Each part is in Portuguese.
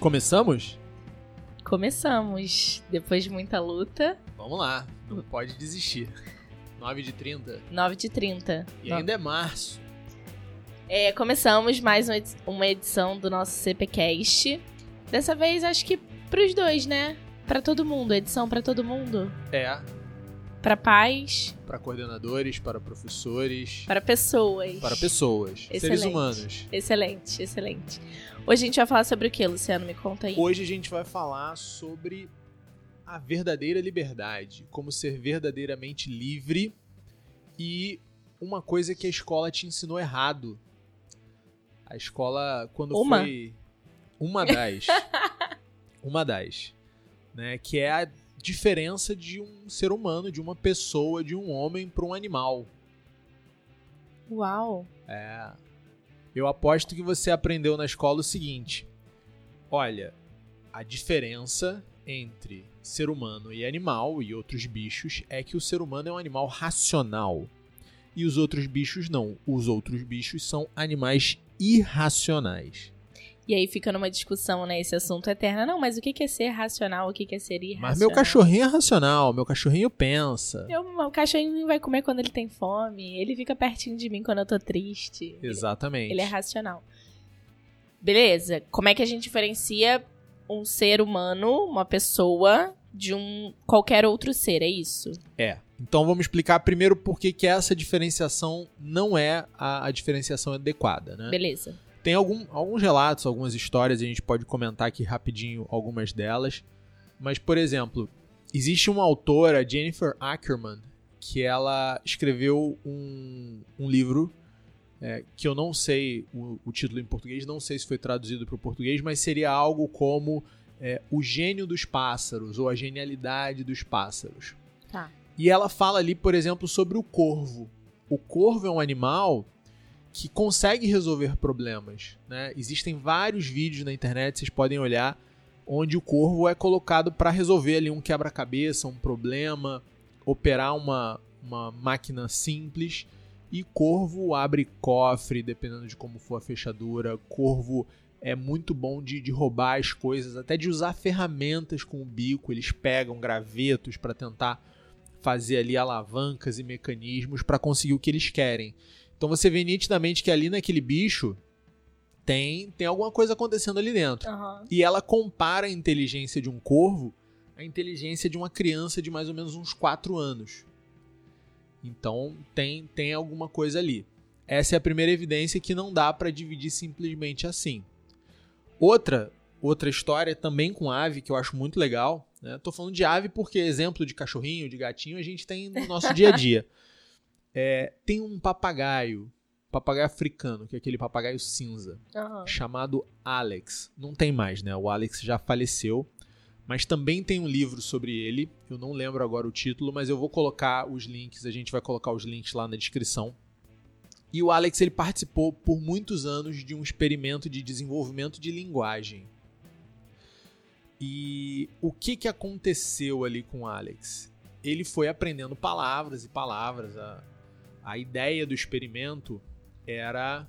Começamos? Começamos. Depois de muita luta. Vamos lá, não pode desistir. 9 de 30. 9 de 30. E ainda é março. É, começamos mais uma edi- uma edição do nosso CPCast. Dessa vez, acho que pros dois, né? Pra todo mundo. Edição pra todo mundo. É, Pra pais, para coordenadores, para professores, para pessoas. para pessoas, seres Excelente. humanos. Excelente, excelente. Hoje a gente vai falar sobre o que, Luciano? Me conta aí. Hoje a gente vai falar sobre a verdadeira liberdade, como ser verdadeiramente livre e uma coisa que a escola te ensinou errado. A escola, quando Uma? foi. Uma das. uma das. Né, que é a diferença de um ser humano, de uma pessoa, de um homem para um animal. Uau. É. Eu aposto que você aprendeu na escola o seguinte: olha, a diferença entre ser humano e animal e outros bichos é que o ser humano é um animal racional e os outros bichos não. Os outros bichos são animais irracionais. E aí fica numa discussão, né? Esse assunto eterno. Não, mas o que é ser racional? O que é ser irracional? Mas meu cachorrinho é racional, meu cachorrinho pensa. Eu, o cachorrinho vai comer quando ele tem fome. Ele fica pertinho de mim quando eu tô triste. Ele- Exatamente. Ele é racional. Beleza. Como é que a gente diferencia um ser humano, uma pessoa, de um qualquer outro ser? É isso? É. Então vamos explicar primeiro por que que essa diferenciação não é a, a diferenciação adequada, né? Beleza. Tem algum- alguns relatos, algumas histórias, a gente pode comentar aqui rapidinho algumas delas. Mas, por exemplo, existe uma autora, Jennifer Ackerman, que ela escreveu um, um livro é, que eu não sei o, o título em português, não sei se foi traduzido para o português, mas seria algo como é, O Gênio dos Pássaros ou A Genialidade dos Pássaros. Tá. E ela fala ali, por exemplo, sobre o corvo. O corvo é um animal que consegue resolver problemas. Né? Existem vários vídeos na internet, vocês podem olhar, onde o corvo é colocado para resolver ali um quebra-cabeça, um problema, operar uma, uma máquina simples. E corvo abre cofre, dependendo de como for a fechadura. Corvo é muito bom de, de roubar as coisas, até de usar ferramentas com o bico. Eles pegam gravetos para tentar fazer ali alavancas e mecanismos para conseguir o que eles querem. Então você vê nitidamente que ali naquele bicho tem, tem alguma coisa acontecendo ali dentro. Aham. E ela compara a inteligência de um corvo à inteligência de uma criança de mais ou menos uns 4 anos. Então tem, tem alguma coisa ali. Essa é a primeira evidência que não dá para dividir simplesmente assim. Outra outra história também com ave que eu acho muito legal. Né? Tô falando de ave porque exemplo de cachorrinho, de gatinho a gente tem no nosso dia a dia. É, tem um papagaio, papagaio africano, que é aquele papagaio cinza Aham. chamado Alex. Não tem mais, né? O Alex já faleceu. Mas também tem um livro sobre ele. Eu não lembro agora o título, mas eu vou colocar os links. A gente vai colocar os links lá na descrição. E o Alex ele participou por muitos anos de um experimento de desenvolvimento de linguagem. E o que, que aconteceu ali com o Alex? Ele foi aprendendo palavras e palavras. A, a ideia do experimento era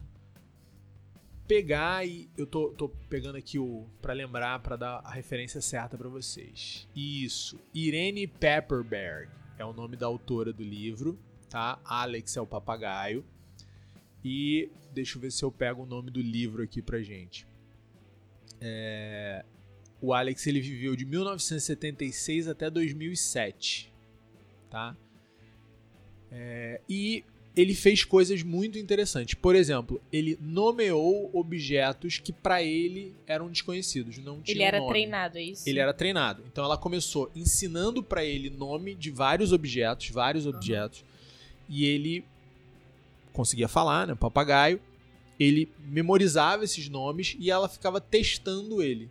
pegar e eu tô, tô pegando aqui o para lembrar para dar a referência certa para vocês. Isso, Irene Pepperberg é o nome da autora do livro, tá? Alex é o papagaio. E deixa eu ver se eu pego o nome do livro aqui pra gente. É, o Alex ele viveu de 1976 até 2007, tá? É, e ele fez coisas muito interessantes. Por exemplo, ele nomeou objetos que pra ele eram desconhecidos, não tinham Ele era nome. treinado, é isso? Ele era treinado. Então ela começou ensinando pra ele nome de vários objetos, vários objetos, e ele conseguia falar, né, papagaio. Ele memorizava esses nomes e ela ficava testando ele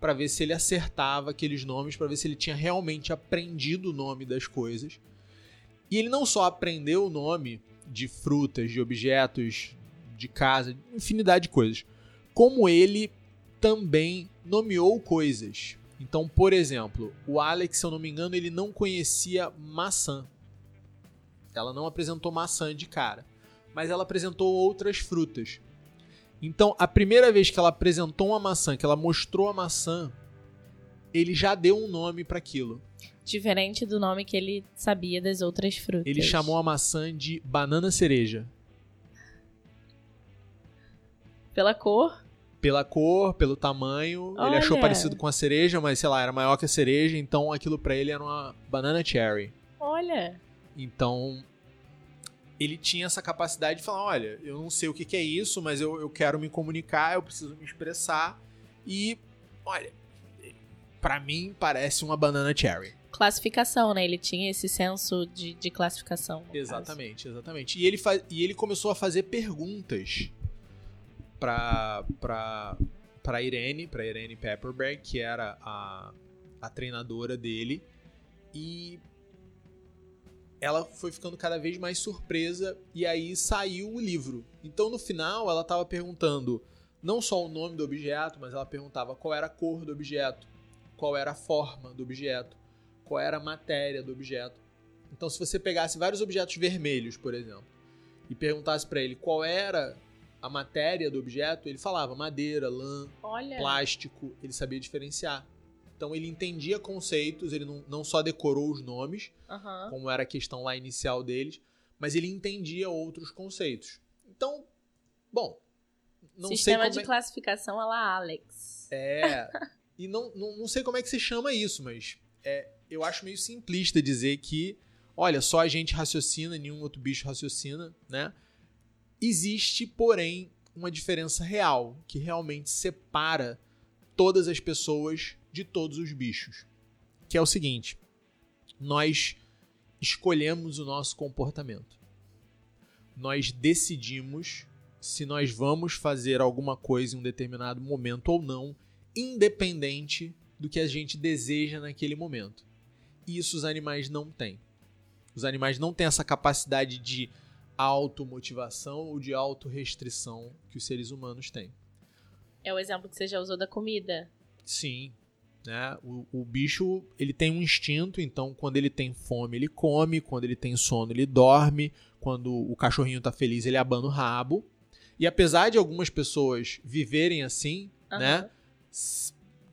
Pra ver se ele acertava aqueles nomes, pra ver se ele tinha realmente aprendido o nome das coisas. E ele não só aprendeu o nome de frutas, de objetos, de casa, infinidade de coisas, como ele também nomeou coisas. Então, por exemplo, o Alex, se eu não me engano, ele não conhecia maçã. Ela não apresentou maçã de cara, mas ela apresentou outras frutas. Então, a primeira vez que ela apresentou uma maçã, que ela mostrou a maçã, ele já deu um nome para aquilo. Diferente do nome que ele sabia das outras frutas. Ele chamou a maçã de banana cereja. Pela cor? Pela cor, pelo tamanho. Ele Olha. achou parecido com a cereja, mas sei lá, era maior que a cereja, então aquilo pra ele era uma banana cherry. Olha. Então, ele tinha essa capacidade de falar: olha, eu não sei o que, que é isso, mas eu, eu quero me comunicar, eu preciso me expressar. E, olha, pra mim parece uma banana cherry. Classificação, né? Ele tinha esse senso de, de classificação. no caso. Exatamente, exatamente. E ele, e ele começou a fazer perguntas pra, pra, pra Irene, pra Irene Pepperberg, que era a, a treinadora dele. E ela foi ficando cada vez mais surpresa e aí saiu o livro. Então no final ela estava perguntando não só o nome do objeto, mas ela perguntava qual era a cor do objeto, qual era a forma do objeto, qual era a matéria do objeto. Então se você pegasse vários objetos vermelhos, por exemplo, e perguntasse para ele qual era a matéria do objeto, ele falava madeira, lã, Olha. plástico, ele sabia diferenciar. Então ele entendia conceitos, ele não, não só decorou os nomes, Aham. como era a questão lá inicial deles, mas ele entendia outros conceitos. Então, bom, não Sistema sei de como é... classificação a la Alex. É, e não, não, não sei como é que se chama isso, mas é, eu acho meio simplista dizer que, olha, só a gente raciocina, nenhum outro bicho raciocina, né? Existe, porém, uma diferença real, que realmente separa todas as pessoas de todos os bichos. Que é o seguinte: nós escolhemos o nosso comportamento. Nós decidimos se nós vamos fazer alguma coisa em um determinado momento ou não, independente do que a gente deseja naquele momento. E isso os animais não têm. Os animais não têm essa capacidade de automotivação ou de autorrestrição que os seres humanos têm. É o exemplo que você já usou da comida. Sim. Né? O, o bicho ele tem um instinto, então quando ele tem fome ele come, quando ele tem sono ele dorme, quando o cachorrinho tá feliz ele abana o rabo. E apesar de algumas pessoas viverem assim, né?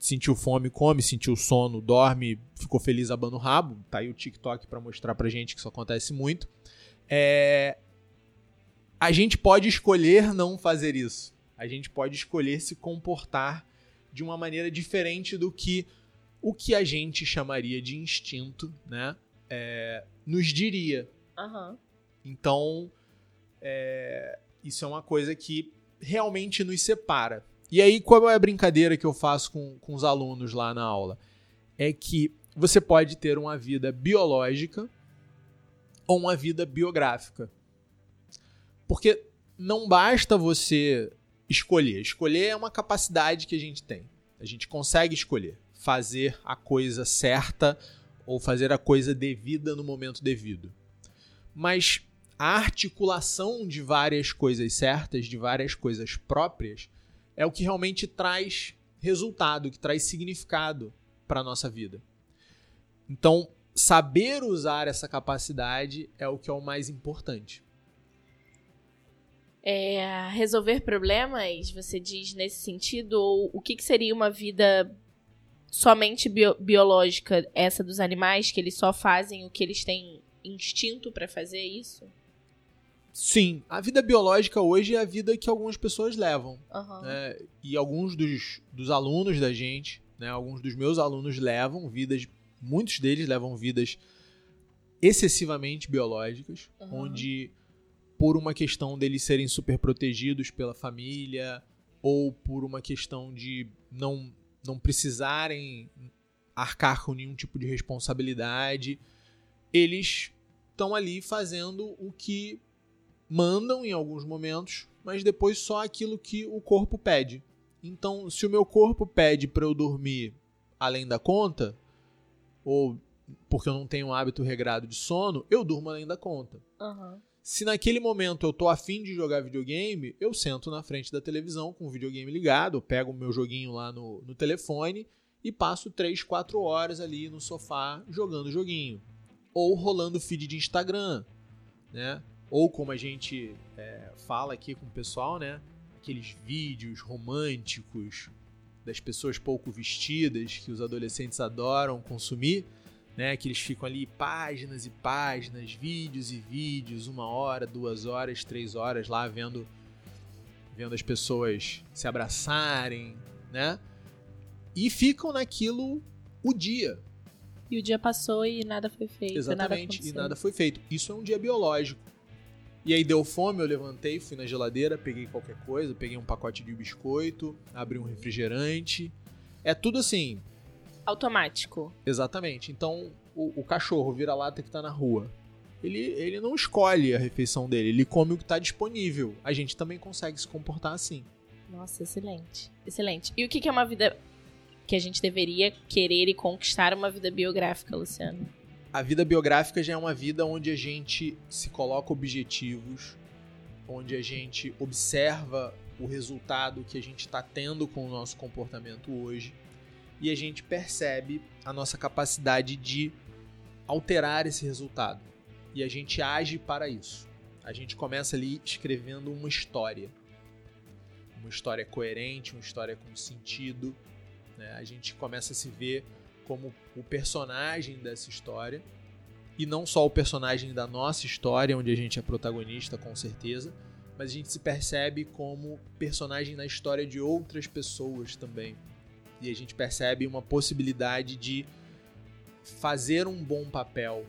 Sentiu fome, come, sentiu sono, dorme, ficou feliz, abana o rabo. Tá aí o TikTok pra mostrar pra gente que isso acontece muito. É... A gente pode escolher não fazer isso. A gente pode escolher se comportar de uma maneira diferente do que o que a gente chamaria de instinto, né? É, nos diria. Aham. Então, é, isso é uma coisa que realmente nos separa. E aí, qual é a brincadeira que eu faço com, com os alunos lá na aula? É que você pode ter uma vida biológica ou uma vida biográfica. Porque não basta você escolher. Escolher é uma capacidade que a gente tem. A gente consegue escolher fazer a coisa certa ou fazer a coisa devida no momento devido. Mas a articulação de várias coisas certas, de várias coisas próprias, é o que realmente traz resultado, que traz significado para a nossa vida. Então, saber usar essa capacidade é o que é o mais importante. É, resolver problemas, você diz nesse sentido? Ou o que, que seria uma vida somente bio- biológica, essa dos animais, que eles só fazem o que eles têm instinto pra fazer isso? Sim, a vida biológica hoje é a vida que algumas pessoas levam. Aham. né? E alguns dos, dos alunos da gente, né? alguns dos meus alunos levam vidas, muitos deles levam vidas excessivamente biológicas, Aham. onde por uma questão deles serem super protegidos pela família ou por uma questão de não não precisarem arcar com nenhum tipo de responsabilidade, eles estão ali fazendo o que mandam em alguns momentos, mas depois só aquilo que o corpo pede. Então, se o meu corpo pede para eu dormir além da conta, ou porque eu não tenho um hábito regrado de sono, eu durmo além da conta. Aham. Se naquele momento eu tô afim de jogar videogame, eu sento na frente da televisão com o videogame ligado, pego o meu joguinho lá no, no telefone e passo 3, 4 horas ali no sofá jogando o joguinho. Ou rolando feed de Instagram, né? Ou como a gente é, fala aqui com o pessoal, né? aqueles vídeos românticos das pessoas pouco vestidas que os adolescentes adoram consumir, né? Que eles ficam ali páginas e páginas, vídeos e vídeos, uma hora, duas horas, três horas lá vendo vendo as pessoas se abraçarem, né? E ficam naquilo o dia. E o dia passou e nada foi feito. Exatamente, nada e nada foi feito. Isso é um dia biológico. E aí deu fome, eu levantei, fui na geladeira, peguei qualquer coisa, peguei um pacote de biscoito, abri um refrigerante. É tudo assim. Automático. Exatamente. Então, o, o cachorro vira-lata que tá na rua. Ele, ele não escolhe a refeição dele, ele come o que tá disponível. A gente também consegue se comportar assim. Nossa, excelente. Excelente. E o que é uma vida que a gente deveria querer e conquistar uma vida biográfica, Luciano? A vida biográfica já é uma vida onde a gente se coloca objetivos, onde a gente observa o resultado que a gente está tendo com o nosso comportamento hoje e a gente percebe a nossa capacidade de alterar esse resultado. E a gente age para isso. A gente começa ali escrevendo uma história. Uma história coerente, uma história com sentido. Né? A gente começa a se ver como o personagem dessa história. E não só o personagem da nossa história, onde a gente é protagonista, com certeza, mas a gente se percebe como personagem na história de outras pessoas também. E a gente percebe uma possibilidade de fazer um bom papel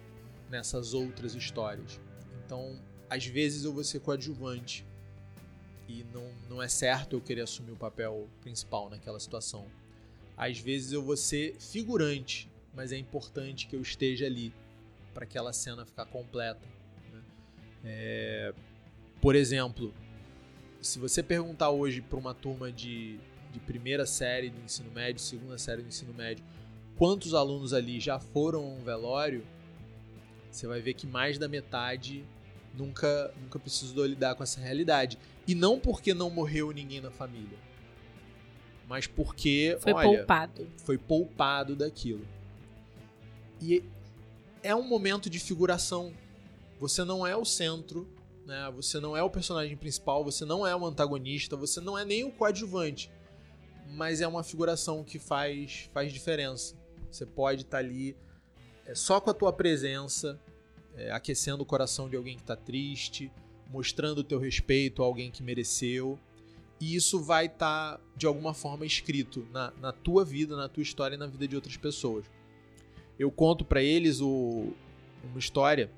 nessas outras histórias. Então, às vezes eu vou ser coadjuvante e não, não é certo eu querer assumir o papel principal naquela situação. Às vezes eu vou ser figurante, mas é importante que eu esteja ali para aquela cena ficar completa. Né? É, por exemplo, se você perguntar hoje para uma turma de, de primeira série do ensino médio, segunda série do ensino médio, quantos alunos ali já foram a um velório, você vai ver que mais da metade nunca, nunca precisou lidar com essa realidade. E não porque não morreu ninguém na família, mas porque foi olha, poupado. Foi poupado daquilo. E é um momento de figuração. Você não é o centro, né? Você não é o personagem principal, você não é o antagonista, você não é nem o coadjuvante. Mas é uma figuração que faz, faz diferença. Você pode estar tá ali é, só com a tua presença, é, aquecendo o coração de alguém que está triste, mostrando o teu respeito a alguém que mereceu. E isso vai estar, tá, de alguma forma, escrito na, na tua vida, na tua história e na vida de outras pessoas. Eu conto para eles o, uma história.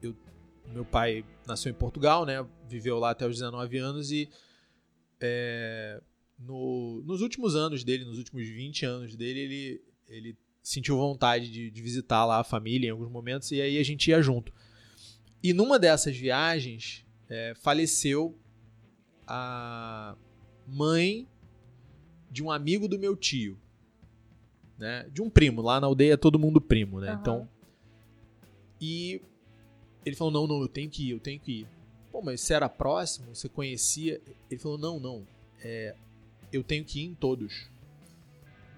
Eu, meu pai nasceu em Portugal, né? Viveu lá até os 19 anos e é, no, nos últimos anos dele, nos últimos 20 anos dele, ele, ele sentiu vontade de, de, visitar lá a família em alguns momentos e aí a gente ia junto. E numa dessas viagens, é, faleceu a mãe de um amigo do meu tio, né? De um primo. Lá na aldeia é todo mundo primo, né? Uhum. Então. E ele falou: não, não, eu tenho que ir, eu tenho que ir. Pô, mas você era próximo? Você conhecia? Ele falou: não, não. É, eu tenho que ir em todos.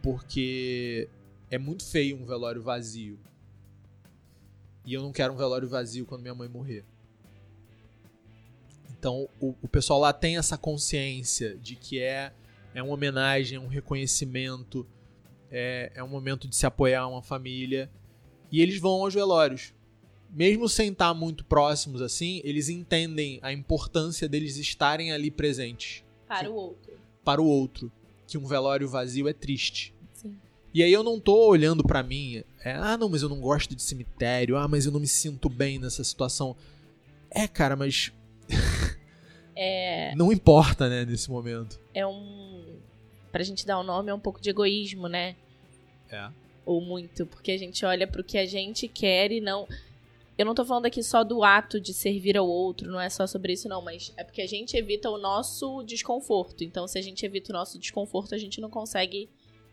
Porque é muito feio um velório vazio. E eu não quero um velório vazio quando minha mãe morrer. Então o, o pessoal lá tem essa consciência de que é, é uma homenagem, é um reconhecimento, é, é um momento de se apoiar a uma família. E eles vão aos velórios. Mesmo sem estar muito próximos assim, eles entendem a importância deles estarem ali presentes. Para que, o outro. Para o outro. Que um velório vazio é triste. E aí eu não tô olhando para mim, é, ah, não, mas eu não gosto de cemitério, ah, mas eu não me sinto bem nessa situação. É, cara, mas. é... Não importa, né, nesse momento. É um. Pra gente dar um nome, é um pouco de egoísmo, né? É. Ou muito, porque a gente olha pro que a gente quer e não. Eu não tô falando aqui só do ato de servir ao outro, não é só sobre isso, não, mas é porque a gente evita o nosso desconforto. Então, se a gente evita o nosso desconforto, a gente não consegue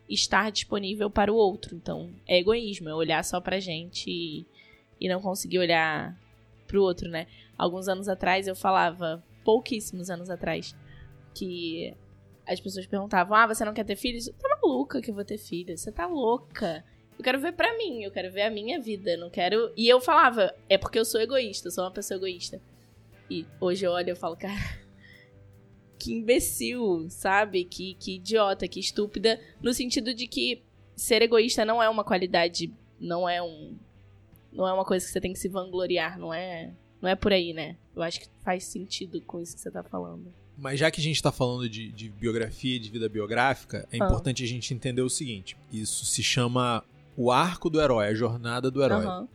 estar disponível para o outro. Então, é egoísmo, é olhar só pra gente e, e não conseguir olhar pro outro, né? Alguns anos atrás eu falava, pouquíssimos anos atrás, que as pessoas perguntavam: Ah, você não quer ter filhos? Tá maluca que eu vou ter filhos? Você tá louca? Eu quero ver pra mim, eu quero ver a minha vida, não quero. E eu falava: É porque eu sou egoísta, eu sou uma pessoa egoísta. E hoje eu olho e falo, cara, que imbecil, sabe? Que, que idiota, que estúpida. No sentido de que ser egoísta não é uma qualidade, não é um. Não é uma coisa que você tem que se vangloriar, não é. Não é por aí, né? Eu acho que faz sentido com isso que você tá falando. Mas já que a gente está falando de, de, biografia, de vida biográfica, é ah. importante a gente entender o seguinte: isso se chama o arco do herói, a jornada do herói. Uhum.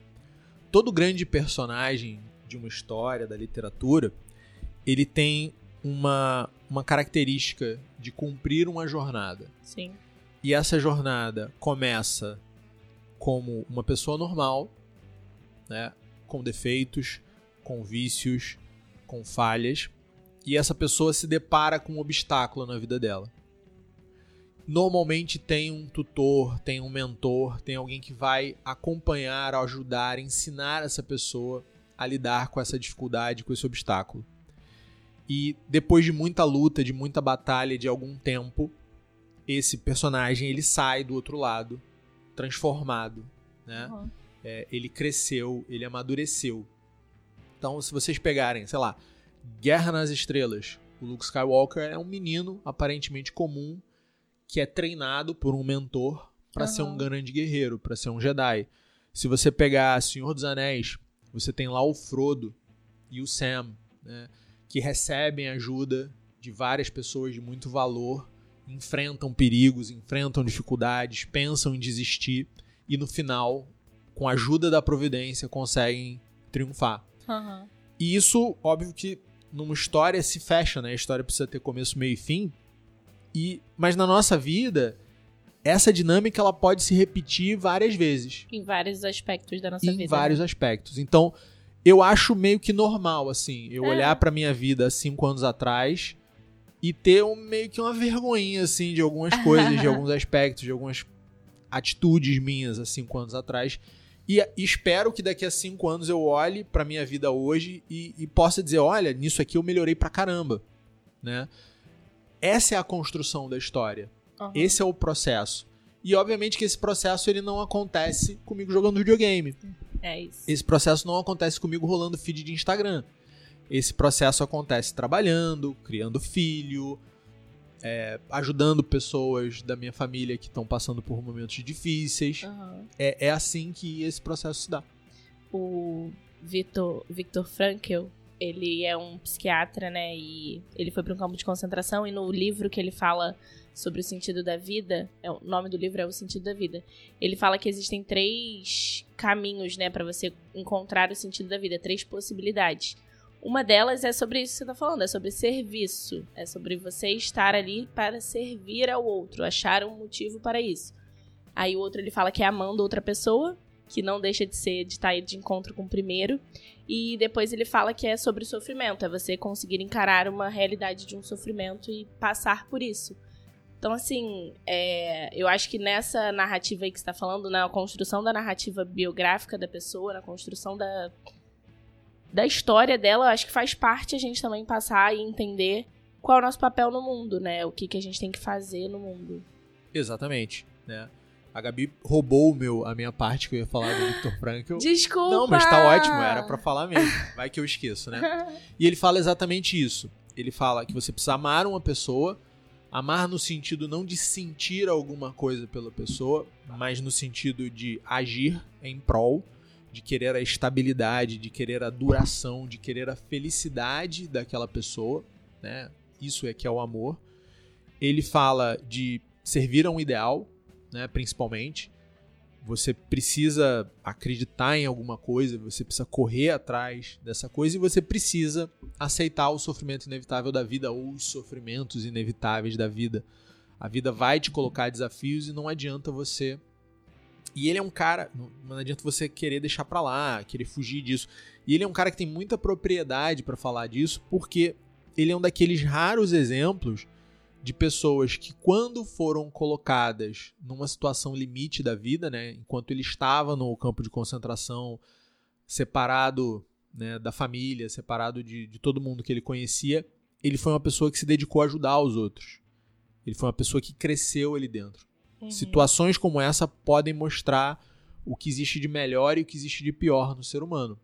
Todo grande personagem de uma história, da literatura, ele tem uma, uma característica de cumprir uma jornada. Sim. E essa jornada começa como uma pessoa normal, né, com defeitos, com vícios, com falhas, e essa pessoa se depara com um obstáculo na vida dela. Normalmente tem um tutor, tem um mentor, tem alguém que vai acompanhar, ajudar, ensinar essa pessoa a lidar com essa dificuldade, com esse obstáculo. E depois de muita luta, de muita batalha, de algum tempo, esse personagem ele sai do outro lado transformado, né? Uhum. É, ele cresceu, ele amadureceu. Então, se vocês pegarem, sei lá, Guerra nas Estrelas, o Luke Skywalker é um menino aparentemente comum que é treinado por um mentor para uhum. ser um grande guerreiro, para ser um Jedi. Se você pegar Senhor dos Anéis, você tem lá o Frodo e o Sam, né, que recebem ajuda de várias pessoas de muito valor, enfrentam perigos, enfrentam dificuldades, pensam em desistir e no final, com a ajuda da providência, conseguem triunfar. Uhum. E isso, óbvio que numa história se fecha, né? A história precisa ter começo, meio e fim. E, mas na nossa vida, essa dinâmica ela pode se repetir várias vezes. Em vários aspectos da nossa em vida. Em vários né? aspectos. Então, eu acho meio que normal, assim, eu é. olhar pra minha vida cinco anos atrás e ter um, meio que uma vergonhinha, assim, de algumas coisas, de alguns aspectos, de algumas atitudes minhas há cinco anos atrás. E espero que daqui a cinco anos eu olhe pra minha vida hoje e, e possa dizer, olha, nisso aqui eu melhorei pra caramba, né? Essa é a construção da história. Uhum. Esse é o processo. E obviamente que esse processo ele não acontece comigo jogando videogame. É isso. Esse processo não acontece comigo rolando feed de Instagram. Esse processo acontece trabalhando, criando filho, é, ajudando pessoas da minha família que estão passando por momentos difíceis. Uhum. É, é assim que esse processo se dá. O Victor, Victor Frankl, ele é um psiquiatra, né? E ele foi para um campo de concentração e no livro que ele fala sobre o sentido da vida, é, o nome do livro é O Sentido da Vida. Ele fala que existem três caminhos, né, para você encontrar o sentido da vida, três possibilidades. Uma delas é sobre isso que você tá falando, é sobre serviço, é sobre você estar ali para servir ao outro, achar um motivo para isso. Aí o outro ele fala que é amando outra pessoa, que não deixa de ser de estar tá de encontro com o primeiro. E depois ele fala que é sobre sofrimento, é você conseguir encarar uma realidade de um sofrimento e passar por isso. Então, assim, é, eu acho que nessa narrativa aí que você está falando, na construção da narrativa biográfica da pessoa, na construção da, da história dela, acho que faz parte a gente também passar e entender qual é o nosso papel no mundo, né? O que, que a gente tem que fazer no mundo. Exatamente, né? A Gabi roubou o meu, a minha parte que eu ia falar do Victor Frankl. Desculpa! Não, mas tá ótimo, era para falar mesmo. Vai que eu esqueço, né? E ele fala exatamente isso. Ele fala que você precisa amar uma pessoa, amar no sentido não de sentir alguma coisa pela pessoa, mas no sentido de agir em prol, de querer a estabilidade, de querer a duração, de querer a felicidade daquela pessoa, né? Isso é que é o amor. Ele fala de servir a um ideal, né, principalmente. Você precisa acreditar em alguma coisa, você precisa correr atrás dessa coisa e você precisa aceitar o sofrimento inevitável da vida ou os sofrimentos inevitáveis da vida. A vida vai te colocar desafios e não adianta você. E ele é um cara, não adianta você querer deixar para lá, querer fugir disso. E ele é um cara que tem muita propriedade para falar disso, porque ele é um daqueles raros exemplos de pessoas que, quando foram colocadas numa situação limite da vida, né, enquanto ele estava no campo de concentração, separado né, da família, separado de, de todo mundo que ele conhecia, ele foi uma pessoa que se dedicou a ajudar os outros. Ele foi uma pessoa que cresceu ali dentro. Uhum. Situações como essa podem mostrar o que existe de melhor e o que existe de pior no ser humano.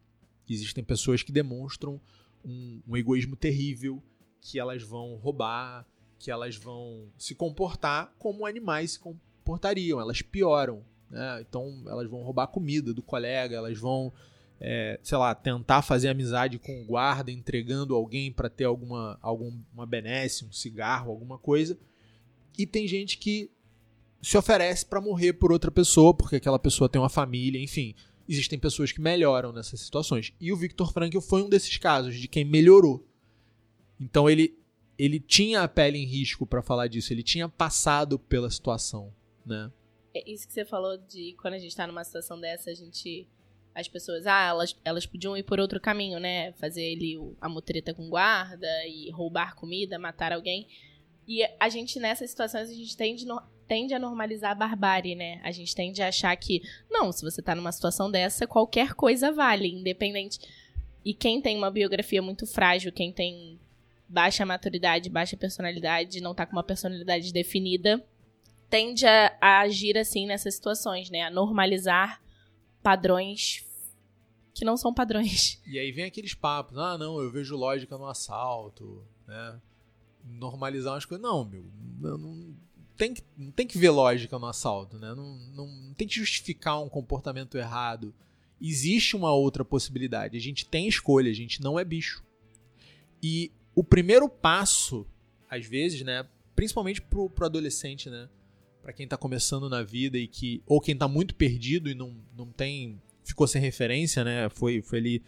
Existem pessoas que demonstram um, um egoísmo terrível, que elas vão roubar, que elas vão se comportar como animais se comportariam, elas pioram. Né? Então elas vão roubar comida do colega, elas vão, é, sei lá, tentar fazer amizade com o guarda, entregando alguém para ter alguma, alguma benesse, um cigarro, alguma coisa. E tem gente que se oferece para morrer por outra pessoa, porque aquela pessoa tem uma família, enfim. Existem pessoas que melhoram nessas situações. E o Victor Frankl foi um desses casos, de quem melhorou. Então ele, ele tinha a pele em risco para falar disso, ele tinha passado pela situação, né? É isso que você falou de quando a gente tá numa situação dessa, a gente. As pessoas, ah, elas, elas podiam ir por outro caminho, né? Fazer ali a mutreta com guarda e roubar comida, matar alguém. E a gente, nessas situações, a gente tende, tende a normalizar a barbárie, né? A gente tende a achar que, não, se você tá numa situação dessa, qualquer coisa vale, independente. E quem tem uma biografia muito frágil, quem tem baixa maturidade, baixa personalidade, não tá com uma personalidade definida, tende a, a agir assim nessas situações, né? A normalizar padrões que não são padrões. E aí vem aqueles papos, ah, não, eu vejo lógica no assalto, né? Normalizar umas coisas. Não, meu, não, não, tem, que, não tem que ver lógica no assalto, né? Não, não, não tem que justificar um comportamento errado. Existe uma outra possibilidade. A gente tem escolha, a gente não é bicho. E o primeiro passo, às vezes, né? Principalmente pro, pro adolescente, né? para quem está começando na vida e que ou quem está muito perdido e não, não tem ficou sem referência, né? Foi foi ali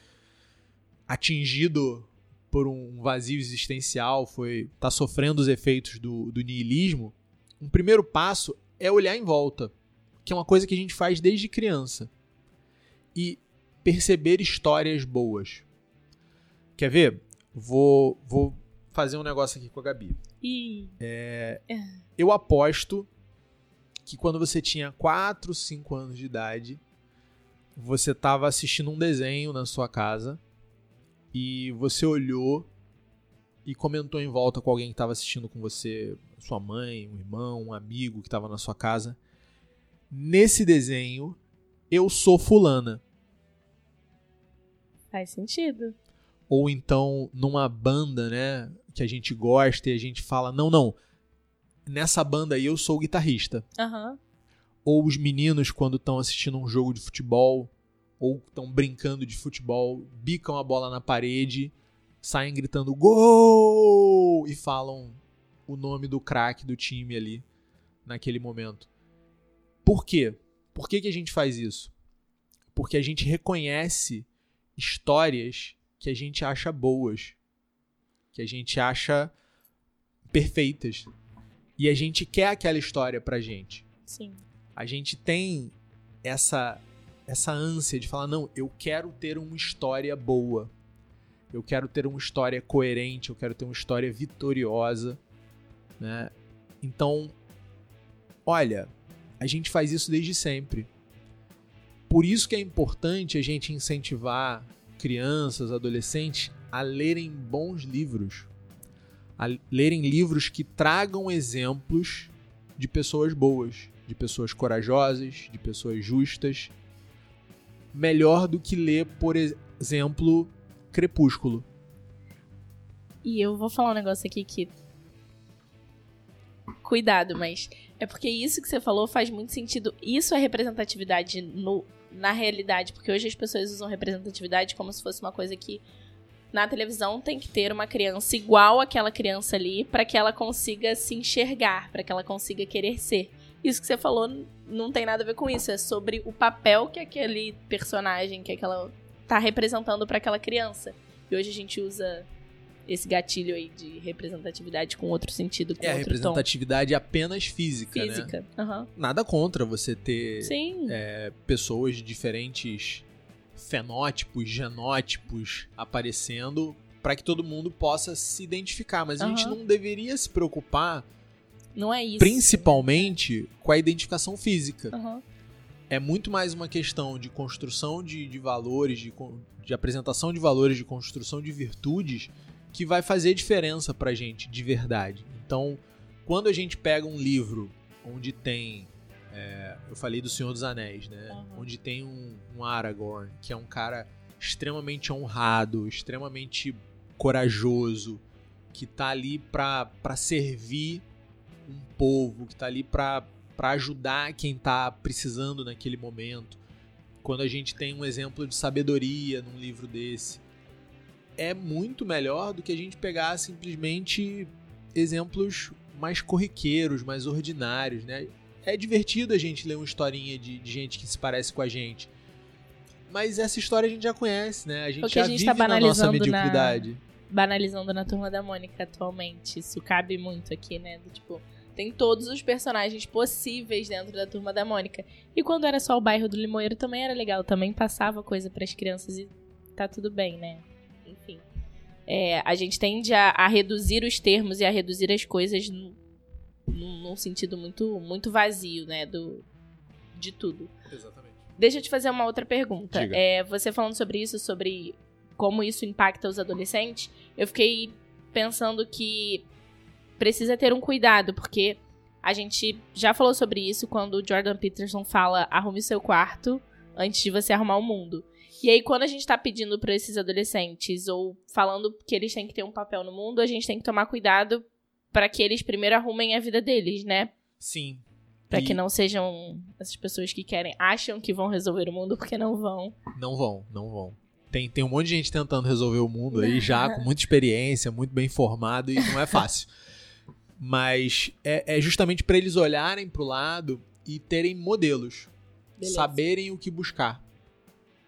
atingido por um vazio existencial, foi tá sofrendo os efeitos do, do niilismo. Um primeiro passo é olhar em volta, que é uma coisa que a gente faz desde criança. E perceber histórias boas. Quer ver? Vou, vou fazer um negócio aqui com a Gabi. É, eu aposto que quando você tinha 4, 5 anos de idade, você estava assistindo um desenho na sua casa e você olhou e comentou em volta com alguém que estava assistindo com você, sua mãe, um irmão, um amigo que estava na sua casa. Nesse desenho, eu sou fulana. Faz sentido. Ou então numa banda, né, que a gente gosta e a gente fala, não, não, nessa banda aí eu sou o guitarrista. Uhum. Ou os meninos, quando estão assistindo um jogo de futebol, ou estão brincando de futebol, bicam a bola na parede, saem gritando gol e falam o nome do craque do time ali naquele momento. Por quê? Por que, que a gente faz isso? Porque a gente reconhece histórias que a gente acha boas, que a gente acha perfeitas, e a gente quer aquela história pra gente. Sim. A gente tem essa essa ânsia de falar, não, eu quero ter uma história boa. Eu quero ter uma história coerente, eu quero ter uma história vitoriosa, né? Então, olha, a gente faz isso desde sempre. Por isso que é importante a gente incentivar crianças, adolescentes a lerem bons livros a lerem livros que tragam exemplos de pessoas boas, de pessoas corajosas, de pessoas justas, melhor do que ler, por exemplo, Crepúsculo. E eu vou falar um negócio aqui que. Cuidado, mas é porque isso que você falou faz muito sentido. Isso é representatividade no, na realidade, porque hoje as pessoas usam representatividade como se fosse uma coisa que na televisão tem que ter uma criança igual àquela criança ali para que ela consiga se enxergar, para que ela consiga querer ser. Isso que você falou não tem nada a ver com isso, é sobre o papel que aquele personagem, que aquela tá representando para aquela criança. E hoje a gente usa esse gatilho aí de representatividade com outro sentido, com é, outro representatividade tom. apenas física, física. né? Uhum. Nada contra você ter é, pessoas de diferentes fenótipos, genótipos aparecendo para que todo mundo possa se identificar. Mas a gente não deveria se preocupar. Não é isso. Principalmente com a identificação física. Uhum. É muito mais uma questão de construção de, de valores, de, de apresentação de valores, de construção de virtudes que vai fazer diferença pra gente de verdade. Então, quando a gente pega um livro onde tem é, eu falei do Senhor dos Anéis, né? Uhum. Onde tem um, um Aragorn, que é um cara extremamente honrado, extremamente corajoso, que tá ali para servir um povo, que tá ali para ajudar quem tá precisando naquele momento. Quando a gente tem um exemplo de sabedoria num livro desse, é muito melhor do que a gente pegar simplesmente exemplos mais corriqueiros, mais ordinários, né? É divertido a gente ler uma historinha de, de gente que se parece com a gente. Mas essa história a gente já conhece, né? A gente Porque já a gente vive tá na nossa mediocridade. banalizando na turma da Mônica atualmente. Isso cabe muito aqui, né? Do, tipo, tem todos os personagens possíveis dentro da turma da Mônica. E quando era só o bairro do Limoeiro também era legal, também passava coisa pras crianças e tá tudo bem, né? Enfim. É, a gente tende a, a reduzir os termos e a reduzir as coisas num, num- num sentido muito, muito vazio, né? Do, de tudo. Exatamente. Deixa eu te fazer uma outra pergunta. Diga. É, você falando sobre isso, sobre como isso impacta os adolescentes, eu fiquei pensando que precisa ter um cuidado, porque a gente já falou sobre isso quando o Jordan Peterson fala arrume seu quarto antes de você arrumar o mundo. E aí, quando a gente tá pedindo pra esses adolescentes, ou falando que eles têm que ter um papel no mundo, a gente tem que tomar cuidado para que eles primeiro arrumem a vida deles, né? Sim. Pra E que não sejam essas pessoas que querem, acham que vão resolver o mundo porque não vão. Não vão, não vão. Tem, tem um monte de gente tentando resolver o mundo aí já, com muita experiência, muito bem formado, e não é fácil. Mas é, é justamente para eles olharem pro lado e terem modelos. Beleza. Saberem o que buscar.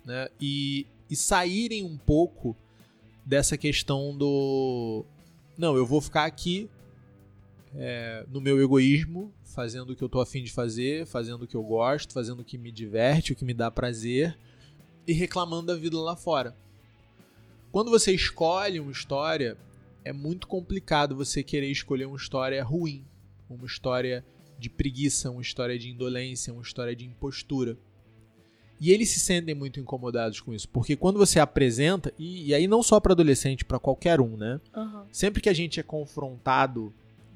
Né? E, e saírem um pouco dessa questão do. Não, eu vou ficar aqui é, no meu egoísmo, fazendo o que eu tô afim de fazer, fazendo o que eu gosto, fazendo o que me diverte, o que me dá prazer e reclamando da vida lá fora. Quando você escolhe uma história, é muito complicado você querer escolher uma história ruim, uma história de preguiça, uma história de indolência, uma história de impostura. E eles se sentem muito incomodados com isso, porque quando você apresenta, e, e aí não só para adolescente, para qualquer um, né? Aham. sempre que a gente é confrontado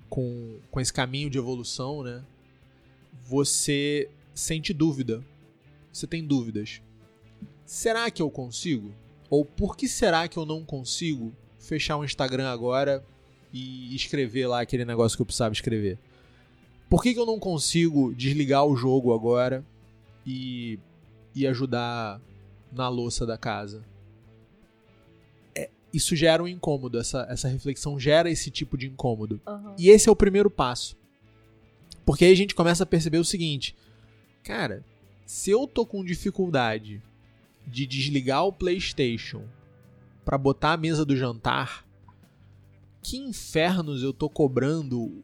com, com esse caminho de evolução, né? Você sente dúvida. Você tem dúvidas. Será que eu consigo? Ou por que será que eu não consigo fechar um Instagram agora e escrever lá aquele negócio que eu precisava escrever? Por que, que eu não consigo desligar o jogo agora e, e ajudar na louça da casa? isso gera um incômodo, essa, essa reflexão gera esse tipo de incômodo. Aham. E esse é o primeiro passo. Porque aí a gente começa a perceber o seguinte: cara, se eu tô com dificuldade de desligar o PlayStation pra botar a mesa do jantar, que infernos eu tô cobrando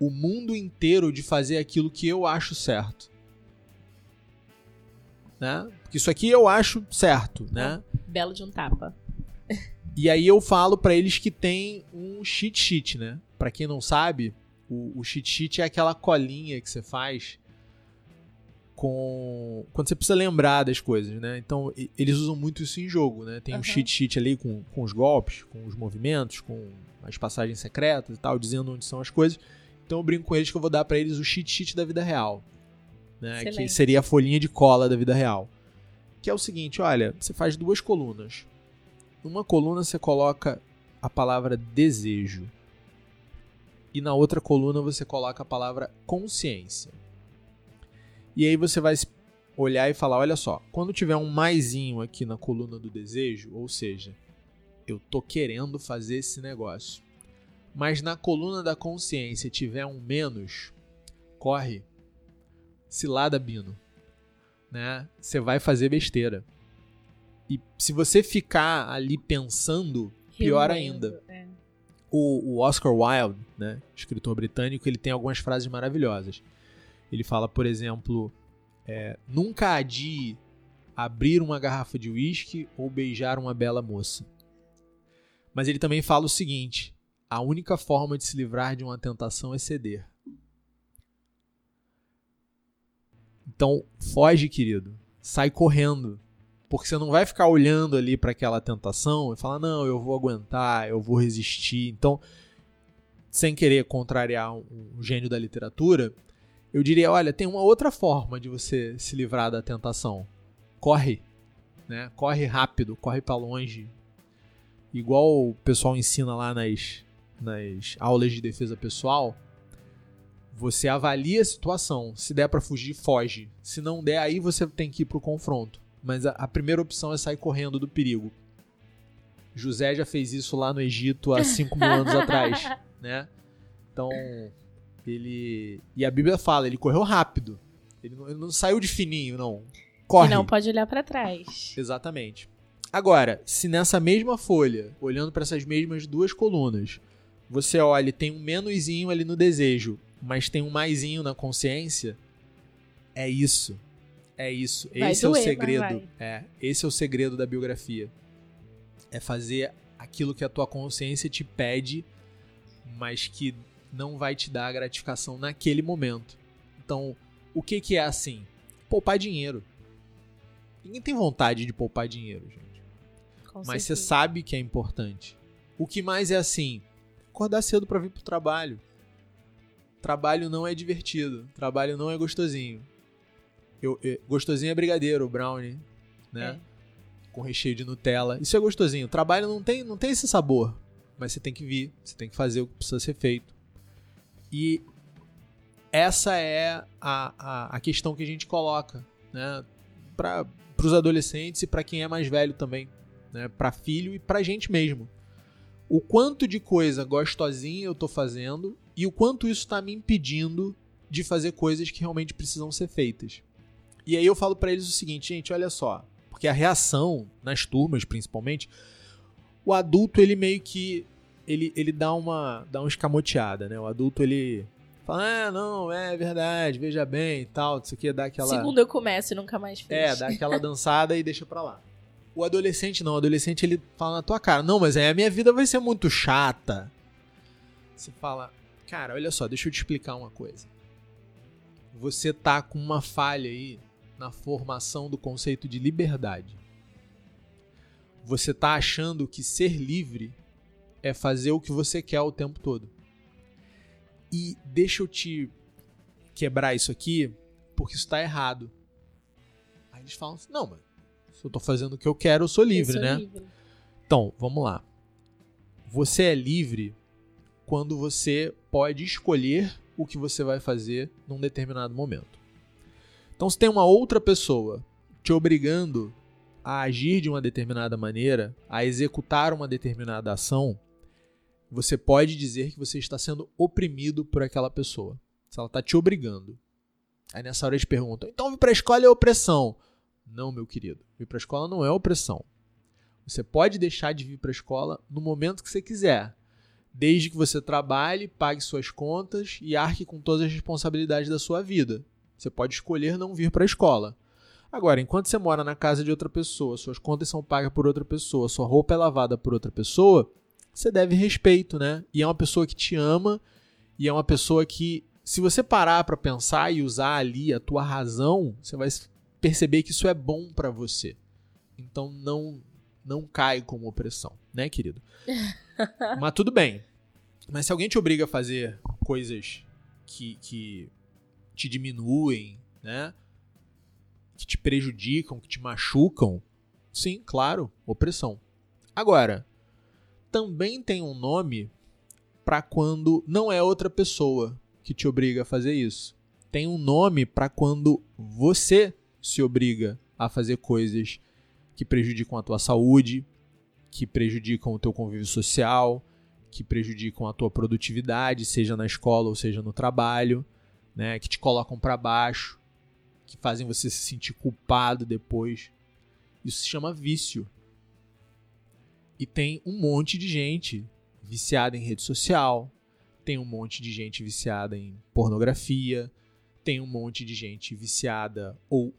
o mundo inteiro de fazer aquilo que eu acho certo? Né? Porque isso aqui eu acho certo, né? Belo de um tapa. E aí eu falo pra eles que tem um cheat sheet, né? Pra quem não sabe, o, o cheat sheet é aquela colinha que você faz com quando você precisa lembrar das coisas, né? Então e- eles usam muito isso em jogo, né? Tem um Aham. cheat sheet ali com, com os golpes, com os movimentos, com as passagens secretas e tal, dizendo onde são as coisas. Então eu brinco com eles que eu vou dar pra eles o cheat sheet da vida real, né? Que seria a folhinha de cola da vida real. Que é o seguinte, olha, você faz duas colunas. Numa coluna você coloca a palavra desejo. E na outra coluna você coloca a palavra consciência. E aí você vai olhar e falar, olha só, quando tiver um maisinho aqui na coluna do desejo, ou seja, eu tô querendo fazer esse negócio. Mas na coluna da consciência tiver um menos, corre. Cilada Bino. Né? Você vai fazer besteira. E se você ficar ali pensando, pior ainda. é. O, o Oscar Wilde, né, escritor britânico, ele tem algumas frases maravilhosas. Ele fala, por exemplo, é, nunca adie abrir uma garrafa de uísque ou beijar uma bela moça. Mas ele também fala o seguinte: a única forma de se livrar de uma tentação é ceder. Então, foge, querido. Sai correndo. Porque você não vai ficar olhando ali para aquela tentação e falar, não, eu vou aguentar, eu vou resistir. Então, sem querer contrariar um, gênio da literatura, eu diria, olha, tem uma outra forma de você se livrar da tentação. Corre, né? Corre rápido, corre para longe. Igual o pessoal ensina lá nas nas aulas de defesa pessoal, você avalia a situação. Se der para fugir, foge. Se não der, aí você tem que ir pro confronto. Mas a, a, primeira opção é sair correndo do perigo. José já fez isso lá no Egito há 5 mil anos atrás, né? Então, ele... E a Bíblia fala, ele correu rápido. Ele não, ele não saiu de fininho, não. Corre. E não pode olhar para trás. Exatamente. Agora, se nessa mesma folha, olhando para essas mesmas duas colunas, você olha e tem um menuzinho ali no desejo, mas tem um maisinho na consciência, é isso. É isso. Vai esse doer, é o segredo. É, esse é o segredo da biografia. É fazer aquilo que a tua consciência te pede, mas que não vai te dar a gratificação naquele momento. Então, o que que é assim? Poupar dinheiro. Ninguém tem vontade de poupar dinheiro, gente. Com mas você sabe que é importante. O que mais é assim? Acordar cedo para vir pro trabalho. Trabalho não é divertido. Trabalho não é gostosinho. Eu, eu, gostosinho é brigadeiro, brownie, né? É. Com recheio de Nutella. Isso é gostosinho. Trabalho não tem, não tem esse sabor. Mas você tem que vir, você tem que fazer o que precisa ser feito. E essa é a, a, a questão que a gente coloca, né? Para os adolescentes e para quem é mais velho também, né? Para filho e para gente mesmo. O quanto de coisa gostosinha eu tô fazendo e o quanto isso está me impedindo de fazer coisas que realmente precisam ser feitas. E aí eu falo para eles o seguinte, gente, olha só, porque a reação nas turmas, principalmente, o adulto ele meio que ele, ele dá uma dá uma escamoteada, né? O adulto ele fala: "Ah, não, é verdade, veja bem", e tal, isso aqui dá aquela Segundo eu começo e nunca mais fiz. É, dá aquela dançada e deixa para lá. O adolescente não, o adolescente ele fala na tua cara: "Não, mas aí a minha vida vai ser muito chata". Você fala: "Cara, olha só, deixa eu te explicar uma coisa. Você tá com uma falha aí na formação do conceito de liberdade. Você está achando que ser livre é fazer o que você quer o tempo todo. E deixa eu te quebrar isso aqui, porque isso está errado. Aí eles falam assim, não, mas se eu estou fazendo o que eu quero, eu sou livre, eu sou né? Livre. Então, vamos lá. Você é livre quando você pode escolher o que você vai fazer num determinado momento. Então, se tem uma outra pessoa te obrigando a agir de uma determinada maneira, a executar uma determinada ação, você pode dizer que você está sendo oprimido por aquela pessoa. Se ela está te obrigando. Aí nessa hora eles perguntam: então vir para a escola é opressão? Não, meu querido. Vir para a escola não é opressão. Você pode deixar de vir para a escola no momento que você quiser, desde que você trabalhe, pague suas contas e arque com todas as responsabilidades da sua vida. Você pode escolher não vir para a escola. Agora, enquanto você mora na casa de outra pessoa, suas contas são pagas por outra pessoa, sua roupa é lavada por outra pessoa, você deve respeito, né? E é uma pessoa que te ama e é uma pessoa que, se você parar para pensar e usar ali a tua razão, você vai perceber que isso é bom para você. Então não não cai como opressão, né, querido? Mas tudo bem. Mas se alguém te obriga a fazer coisas que, que te diminuem, né? Que te prejudicam, que te machucam. Sim, claro, opressão. Agora, também tem um nome para quando não é outra pessoa que te obriga a fazer isso. Tem um nome para quando você se obriga a fazer coisas que prejudicam a tua saúde, que prejudicam o teu convívio social, que prejudicam a tua produtividade, seja na escola ou seja no trabalho né, que te colocam para baixo, que fazem você se sentir culpado depois. Isso se chama vício. E tem um monte de gente viciada em rede social, tem um monte de gente viciada em pornografia, tem um monte de gente viciada ou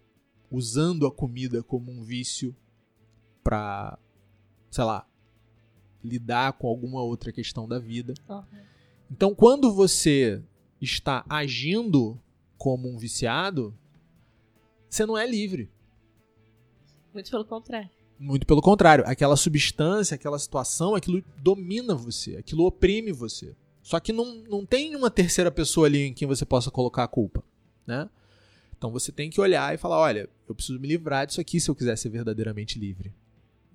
usando a comida como um vício para, sei lá, lidar com alguma outra questão da vida. Uhum. Então, quando você está agindo como um viciado, você não é livre. Muito pelo contrário. Muito pelo contrário. Aquela substância, aquela situação, aquilo domina você, aquilo oprime você. Só que não, não tem uma terceira pessoa ali em quem você possa colocar a culpa, né? Então você tem que olhar e falar, olha, eu preciso me livrar disso aqui se eu quiser ser verdadeiramente livre.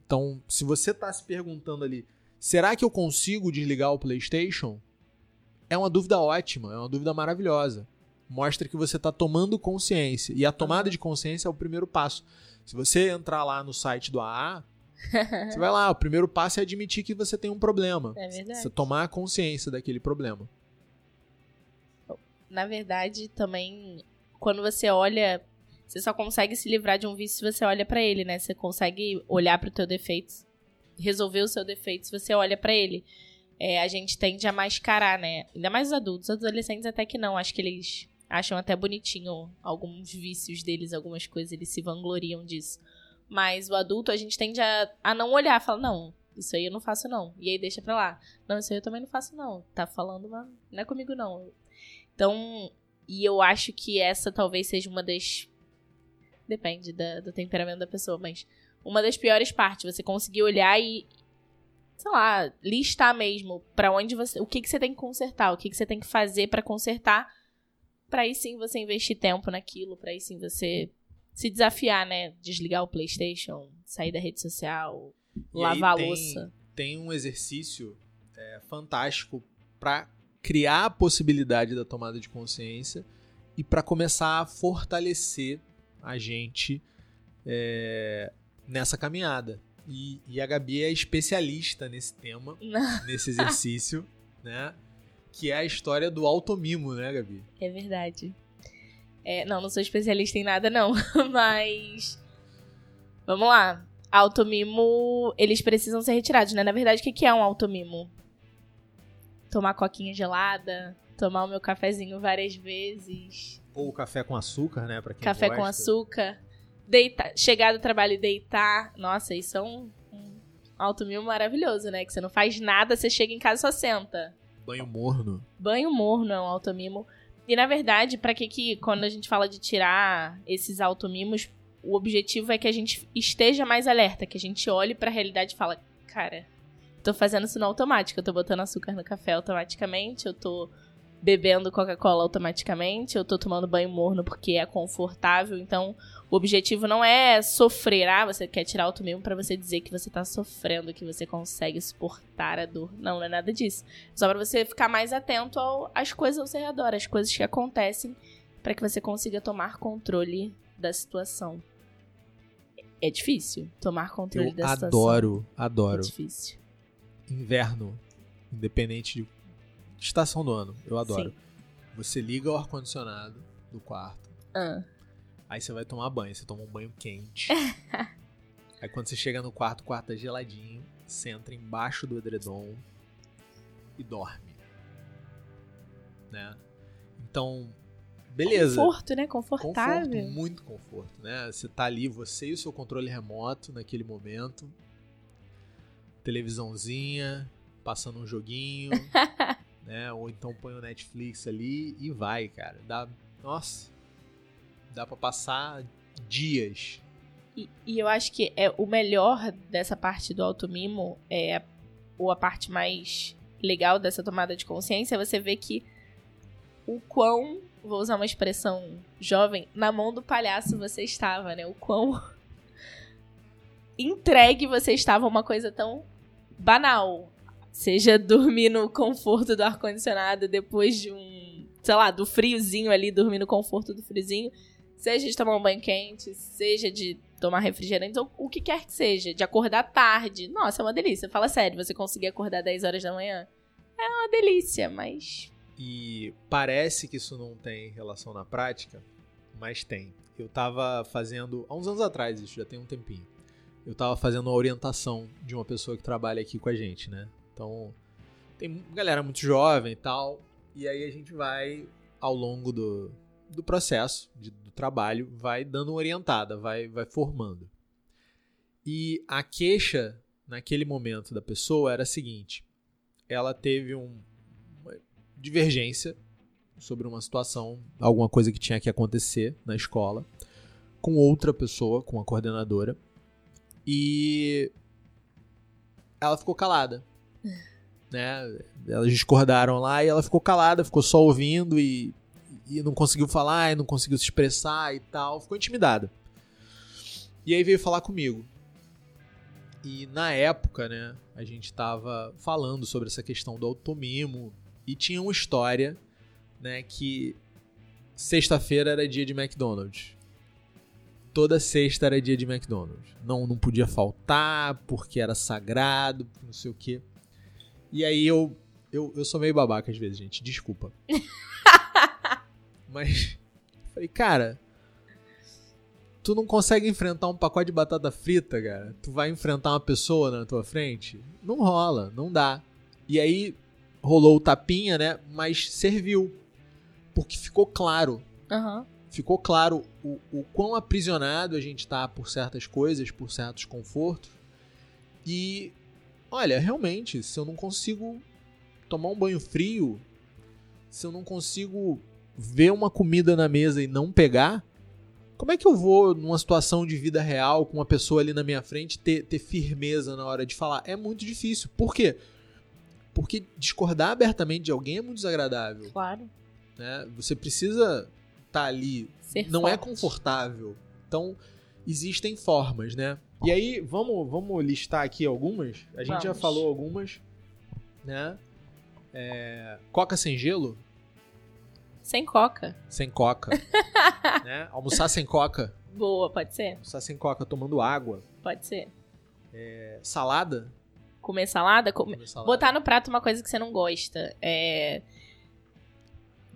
Então, se você está se perguntando ali, Será que eu consigo desligar o PlayStation? É uma dúvida ótima, é uma dúvida maravilhosa. Mostra que você está tomando consciência. E a tomada de consciência é o primeiro passo. Se você entrar lá no site do AA, você vai lá, o primeiro passo é admitir que você tem um problema. É verdade. Você tomar consciência daquele problema. Na verdade, também, quando você olha, você só consegue se livrar de um vício se você olha pra ele, né? Você consegue olhar pro teu defeito, resolver o seu defeito se você olha pra ele. É, a gente tende a mascarar, né? Ainda mais os adultos. Os adolescentes até que não. Acho que eles acham até bonitinho alguns vícios deles, algumas coisas. Eles se vangloriam disso. Mas o adulto, a gente tende a, a não olhar. Fala, não, isso aí eu não faço não. E aí deixa pra lá. Não, isso aí eu também não faço não. Tá falando, mas não é comigo não. Então, e eu acho que essa talvez seja uma das... Depende da, do temperamento da pessoa, mas... Uma das piores partes, você conseguir olhar e, sei lá, listar mesmo para onde você, o que que você tem que consertar, o que que você tem que fazer para consertar, para aí sim você investir tempo naquilo, para aí sim você se desafiar, né, desligar o PlayStation, sair da rede social, E lavar aí a tem- louça. Tem um exercício é, fantástico para criar a possibilidade da tomada de consciência e para começar a fortalecer a gente é, nessa caminhada. E, e a Gabi é especialista nesse tema, nesse exercício, né? Que é a história do automimo, né, Gabi? É verdade. É, não, não sou especialista em nada, não. Mas. Vamos lá. Automimo, eles precisam ser retirados, né? Na verdade, o que é um automimo? Tomar coquinha gelada, tomar o meu cafezinho várias vezes, Ou café com açúcar, né? Pra quem café com gosta. açúcar, deitar, chegar do trabalho e deitar. Nossa, isso é um, um automimo maravilhoso, né? Que você não faz nada, você chega em casa e só senta. Banho morno. Banho morno é um automimo. E na verdade, pra que que quando a gente fala de tirar esses automimos, o objetivo é que a gente esteja mais alerta, que a gente olhe pra realidade e fala, cara, tô fazendo isso no automático, eu tô botando açúcar no café automaticamente, eu tô bebendo Coca-Cola automaticamente, eu tô tomando banho morno porque é confortável. Então, o objetivo não é sofrer, ah, você quer tirar automimo pra você dizer que você tá sofrendo, que você consegue suportar a dor. Não, não é nada disso. Só pra você ficar mais atento ao- às coisas ao seu redor, às coisas que acontecem, pra que você consiga tomar controle da situação. É difícil tomar controle Eu da situação. adoro, É adoro. difícil. Inverno, independente de estação do ano, eu adoro. Sim. Você liga o ar-condicionado do quarto, Ah, aí você vai tomar banho, você toma um banho quente. aí quando você chega no quarto, o quarto é geladinho, você entra embaixo do edredom e dorme. Né? Então, beleza. Conforto, né? Confortável. Conforto, muito conforto, né? Você tá ali, você e o seu controle remoto naquele momento. Televisãozinha, passando um joguinho, né? Ou então põe o Netflix ali e vai, cara. Dá, nossa, dá pra passar dias. E, e eu acho que é o melhor dessa parte do automimo, é, ou a parte mais legal dessa tomada de consciência, é você ver que o quão, vou usar uma expressão jovem, na mão do palhaço você estava, né? O quão entregue você estava a uma coisa tão banal. Seja dormir no conforto do ar-condicionado depois de um, sei lá, do friozinho ali, dormir no conforto do friozinho. Seja de tomar um banho quente, seja de tomar refrigerante, ou o que quer que seja, de acordar tarde. Nossa, é uma delícia. Fala sério, você conseguir acordar 10 horas da manhã? É uma delícia, mas. E parece que isso não tem relação na prática, mas tem. Eu tava fazendo, há uns anos atrás, isso já tem um tempinho. Eu tava fazendo uma orientação de uma pessoa que trabalha aqui com a gente, né? Então, tem galera muito jovem e tal. E aí a gente vai, ao longo do, do processo de- do trabalho, vai dando orientada, vai, vai formando. E a queixa, naquele momento da pessoa, era a seguinte: ela teve um, uma divergência sobre uma situação, alguma coisa que tinha que acontecer na escola, com outra pessoa, com a coordenadora, e ela ficou calada. Né? Elas discordaram lá e ela ficou calada, ficou só ouvindo e, e não conseguiu falar, e não conseguiu se expressar e tal, ficou intimidada. E aí veio falar comigo. E na época, né, a gente tava falando sobre essa questão do automimo e tinha uma história, né, que sexta-feira era dia de McDonald's. Toda sexta era dia de McDonald's. Não, não podia faltar porque era sagrado, não sei o quê. E aí eu, eu, eu sou meio babaca às vezes, gente, desculpa. Mas falei, cara, tu não consegue enfrentar um pacote de batata frita, cara. Tu vai enfrentar uma pessoa na tua frente? Não rola, não dá. E aí rolou o tapinha, né? Mas serviu. Porque ficou claro. Aham. Ficou claro o, o quão aprisionado a gente tá por certas coisas, por certos confortos. E, olha, realmente, se eu não consigo tomar um banho frio, se eu não consigo ver uma comida na mesa e não pegar, como é que eu vou, numa situação de vida real, com uma pessoa ali na minha frente, ter, ter firmeza na hora de falar? É muito difícil. Por quê? Porque discordar abertamente de alguém é muito desagradável. Claro. Né? Você precisa estar ali. Ser não é forte. confortável. Então, existem formas, né? E aí, vamos, vamos listar aqui algumas. A gente já Vamos. falou algumas, né? É, coca sem gelo? Sem coca. Sem coca. né? Almoçar sem coca. Boa, pode ser? Almoçar sem coca, tomando água. Pode ser. É, salada. Comer salada? Comer... Comer salada. Botar no prato uma coisa que você não gosta. É.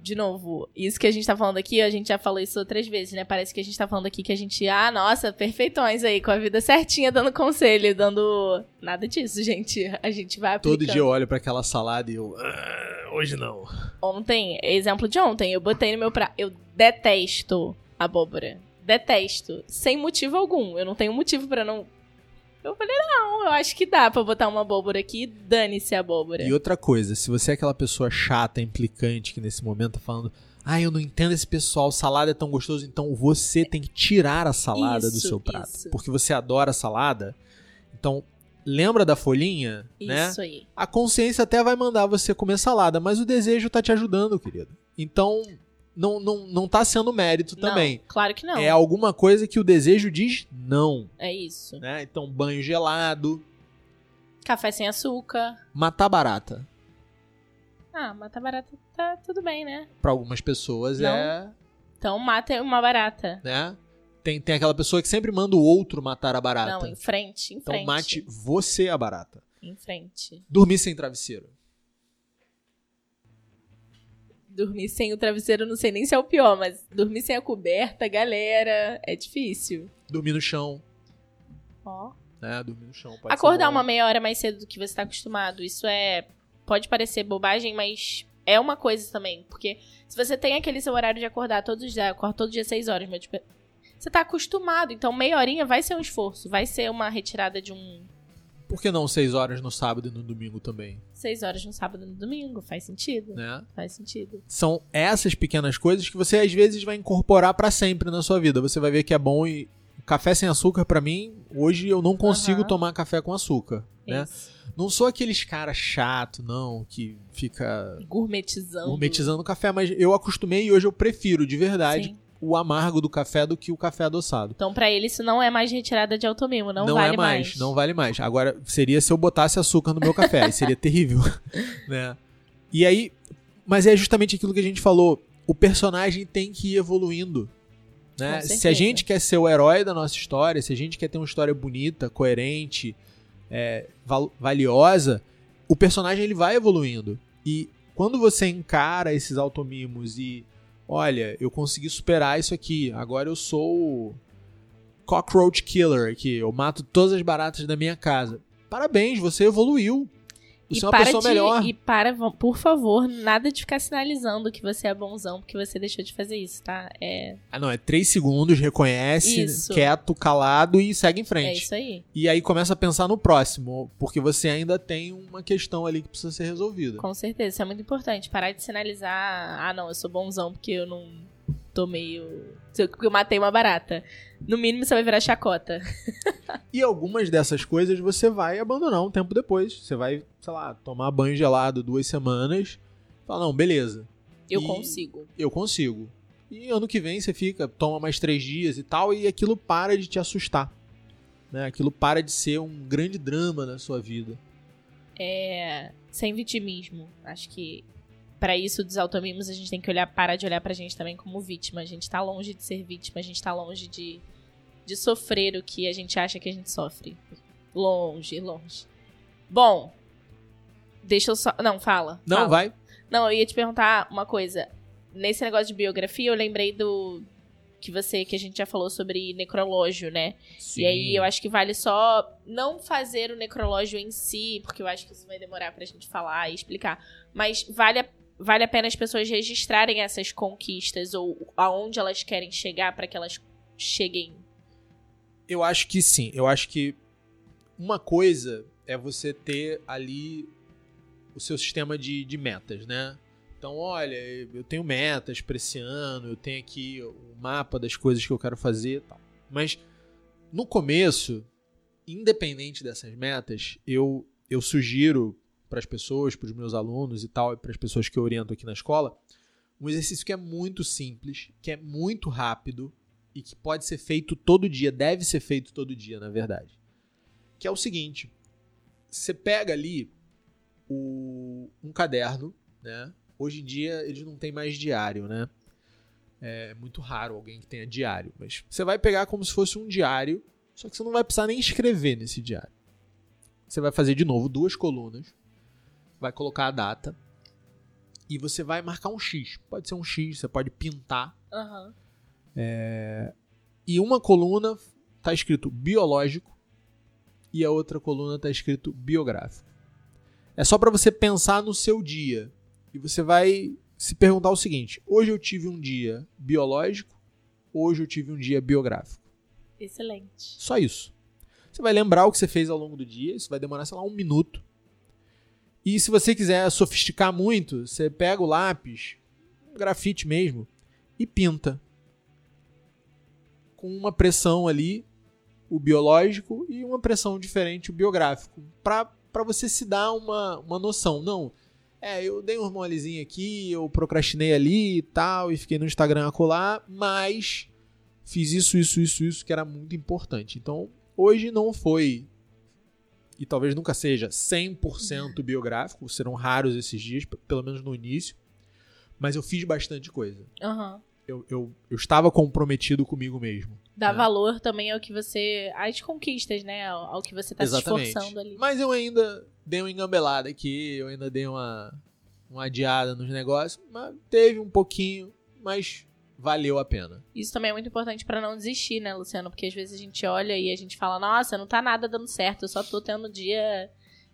De novo, isso que a gente tá falando aqui, a gente já falou isso outras vezes, né? Parece que a gente tá falando aqui que a gente, ah, nossa, perfeitões aí, com a vida certinha, dando conselho, dando. Nada disso, gente. A gente vai aplicando. Todo dia eu olho pra aquela salada e eu. "Ah, hoje não. Ontem, exemplo de ontem, eu botei no meu prato. Eu detesto abóbora. Detesto. Sem motivo algum. Eu não tenho motivo pra não. Eu falei, não, eu acho que dá pra botar uma abóbora aqui. Dane-se a abóbora. E outra coisa, se você é aquela pessoa chata, implicante, que nesse momento tá falando, ah, eu não entendo esse pessoal, salada é tão gostoso, então você tem que tirar a salada do Isso, seu prato. isso. Porque você adora salada. Então, lembra da folhinha, né? Isso aí. A consciência até vai mandar você comer salada, mas o desejo tá te ajudando, querido. Então, não, não, não tá sendo mérito também. Não, claro que não. É alguma coisa que o desejo diz não, É isso. né? Então, banho gelado, Café sem açúcar. matar barata. Ah, mata barata tá tudo bem, né? Pra algumas pessoas Não. é, Então mata uma barata. né? Tem, tem aquela pessoa que sempre manda o outro matar a barata. Não, em frente, em então frente. mate você a barata. Em frente. Dormir sem travesseiro. Dormir sem o travesseiro, não sei nem se é o pior, mas dormir sem a coberta, galera, é difícil. Dormir no chão, Ó. né? Dormir no chão. Acordar uma meia hora mais cedo do que você tá acostumado. Isso é. Pode parecer bobagem, mas é uma coisa também. Porque se você tem aquele seu horário de acordar todos os dias, eu acordo todo dia 6 horas, mas tipo, você tá acostumado. Então meia horinha vai ser um esforço. Vai ser uma retirada de um. Por que não seis horas no sábado e no domingo também, 6 horas no sábado e no domingo. Faz sentido. né? Faz sentido. São essas pequenas coisas que você às vezes vai incorporar pra sempre na sua vida. Você vai ver que é bom e café sem açúcar pra mim, hoje eu não consigo Aham. tomar café com açúcar, né? Isso. Não sou aqueles cara chato, não, que fica Gourmetizando. gourmetizando café, mas eu acostumei e hoje eu prefiro de verdade Sim. O amargo do café do que o café adoçado. Então, pra ele, isso não é mais retirada de automimo. Não, Não, vale é mais, não vale mais. Agora, seria se eu botasse açúcar no meu café, aí seria terrível, né? E aí, mas é justamente aquilo que a gente falou, o personagem tem que ir evoluindo, né? Se a gente quer ser o herói da nossa história, se a gente quer ter uma história bonita, coerente, é, val- valiosa, o personagem ele vai evoluindo. E quando você encara esses automimos e olha, eu consegui superar isso aqui, agora eu sou o cockroach killer aqui, eu mato todas as baratas da minha casa. Parabéns, você evoluiu. Você é uma pessoa de, melhor. E para, por favor, nada de ficar sinalizando que você é bonzão porque você deixou de fazer isso, tá? É, Ah, não, é três segundos, reconhece, Isso. quieto, calado e segue em é frente. isso aí. E aí começa a pensar no próximo, porque você ainda tem uma questão ali que precisa ser resolvida. Com certeza, isso é muito importante. Parar de sinalizar, ah, não, eu sou bonzão porque eu não tomei o. Porque eu matei uma barata. No mínimo, você vai virar chacota. E algumas dessas coisas você vai abandonar um tempo depois. Você vai, sei lá, tomar banho gelado duas semanas. Fala, não, beleza, Eu E- consigo. eu consigo. E ano que vem você fica, toma mais três dias e tal, e aquilo para de te assustar. né? Aquilo para de ser um grande drama na sua vida. É, sem vitimismo. Acho que para isso dos automimos a gente tem que olhar, parar de olhar pra gente também como vítima. A gente tá longe de ser vítima, a gente tá longe de, de sofrer o que a gente acha que a gente sofre. Longe, longe. Bom, deixa eu só. Não, fala. Não, fala. vai. Não, eu ia te perguntar uma coisa. Nesse negócio de biografia, eu lembrei do. Que você, que a gente já falou sobre necrológio, né? Sim. E aí eu acho que vale só não fazer o necrológio em si, porque eu acho que isso vai demorar pra gente falar e explicar. Mas vale a, vale a pena as pessoas registrarem essas conquistas ou aonde elas querem chegar para que elas cheguem. Eu acho que sim. Eu acho que uma coisa é você ter ali o seu sistema de, de metas, né? Então, olha, eu tenho metas para esse ano, eu tenho aqui o mapa das coisas que eu quero fazer e tal. Mas no começo, independente dessas metas, eu, eu sugiro para as pessoas, para os meus alunos e tal, e para as pessoas que eu oriento aqui na escola, um exercício que é muito simples, que é muito rápido e que pode ser feito todo dia, deve ser feito todo dia, na verdade. Que é o seguinte: você pega ali o, um caderno, né? Hoje em dia eles não têm mais diário, né? É muito raro alguém que tenha diário, mas você vai pegar como se fosse um diário, só que você não vai precisar nem escrever nesse diário. Você vai fazer de novo duas colunas, vai colocar a data e você vai marcar um X. Pode ser um X, você pode pintar. Aham. E uma coluna tá escrito biológico e a outra coluna tá escrito biográfico. É só para você pensar no seu dia e você vai se perguntar o seguinte: hoje eu tive um dia biológico, hoje eu tive um dia biográfico. Excelente. Só isso. Você vai lembrar o que você fez ao longo do dia, isso vai demorar, sei lá, um minuto. E se você quiser sofisticar muito, você pega o lápis, um grafite mesmo, e pinta. Com uma pressão ali, o biológico, e uma pressão diferente, o biográfico. Pra você se dar uma, uma noção. Não, é, eu dei um molezinho aqui, eu procrastinei ali e tal, e fiquei no Instagram a colar, mas fiz isso, isso, isso, isso, que era muito importante. Então, hoje não foi, e talvez nunca seja, 100% biográfico, serão raros esses dias, pelo menos no início, mas eu fiz bastante coisa. Aham. Eu, eu, eu estava comprometido comigo mesmo. Dá É. valor também ao que você. às conquistas, né? Ao, ao que você tá se esforçando ali. Mas eu ainda dei uma engambelada aqui, eu ainda dei uma, uma adiada nos negócios, mas teve um pouquinho, mas valeu a pena. Isso também é muito importante pra não desistir, né, Luciano? Porque às vezes a gente olha e a gente fala, nossa, não tá nada dando certo, eu só tô tendo dia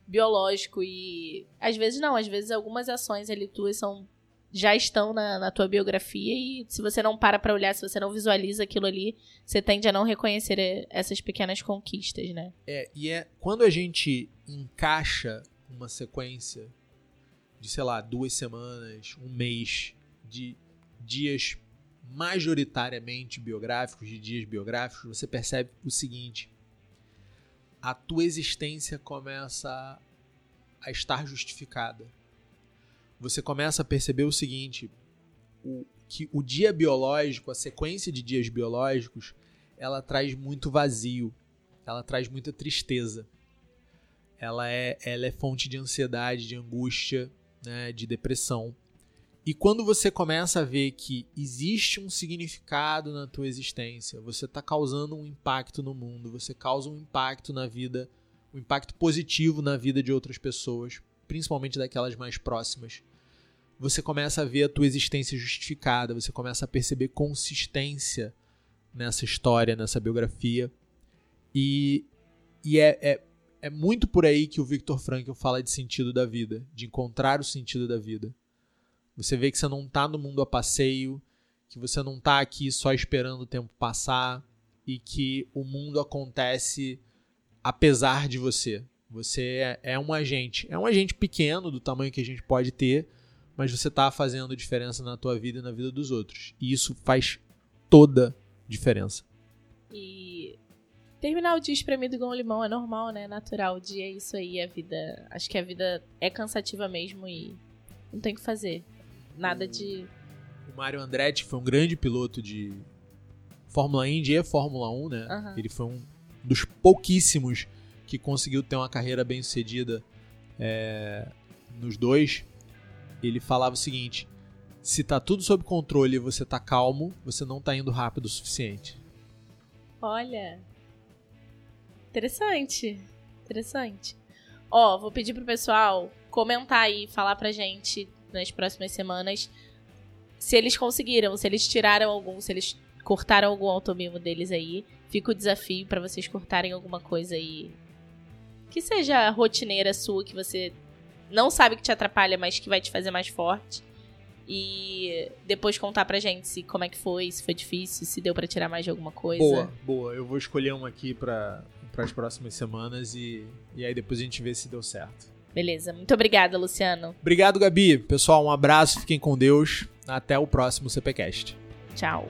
biológico. E às vezes não, às vezes algumas ações ali tuas são. Já estão na, na tua biografia e se você não para pra olhar, se você não visualiza aquilo ali, você tende a não reconhecer eh, essas pequenas conquistas, né? É, e é quando a gente encaixa uma sequência de, sei lá, duas semanas, um mês de dias majoritariamente biográficos, de dias biográficos, você percebe o seguinte: a tua existência começa a estar justificada. Você começa a perceber o seguinte: o, que o dia biológico, a sequência de dias biológicos, ela traz muito vazio ela traz muita tristeza. Ela é, ela é fonte de ansiedade, de angústia, né, de depressão. E quando você começa a ver que existe um significado na tua existência, você está causando um impacto no mundo, você causa um impacto na vida, um impacto positivo na vida de outras pessoas, principalmente daquelas mais próximas. Você começa a ver a tua existência justificada, você começa a perceber consistência nessa história, nessa biografia. E, e é, é, é muito por aí que o Viktor Frankl fala de sentido da vida, de encontrar o sentido da vida. Você vê que você não tá no mundo a passeio, que você não tá aqui só esperando o tempo passar e que o mundo acontece apesar de você. Você é, é um agente, é um agente pequeno do tamanho que a gente pode ter, mas você tá fazendo diferença na tua vida e na vida dos outros. E isso faz toda diferença. E terminar o dia espremido igual um limão é normal, né? É natural. O dia é isso aí, a vida. Acho que a vida é cansativa mesmo e não tem o que fazer. Nada de. O Mário Andretti foi um grande piloto de Fórmula Indy e Fórmula 1, né? Aham. Ele foi um dos pouquíssimos que conseguiu ter uma carreira bem sucedida é, nos dois, ele falava o seguinte: se tá tudo sob controle e você tá calmo, você não tá indo rápido o suficiente. Olha. Interessante. Interessante. Ó, vou pedir pro pessoal comentar aí, falar pra gente nas próximas semanas se eles conseguiram, se eles tiraram algum, se eles cortaram algum automimo deles aí. Fica o desafio para vocês cortarem alguma coisa aí que seja rotineira sua, que você não sabe que te atrapalha, mas que vai te fazer mais forte. E depois contar pra gente se como é que foi, se foi difícil, se deu para tirar mais de alguma coisa. Boa, boa. Eu vou escolher uma aqui para as próximas semanas e, e aí depois a gente vê se deu certo. Beleza. Muito obrigada, Luciano. Obrigado, Gabi. Pessoal, um abraço, fiquem com Deus. Até o próximo CPCast. Tchau.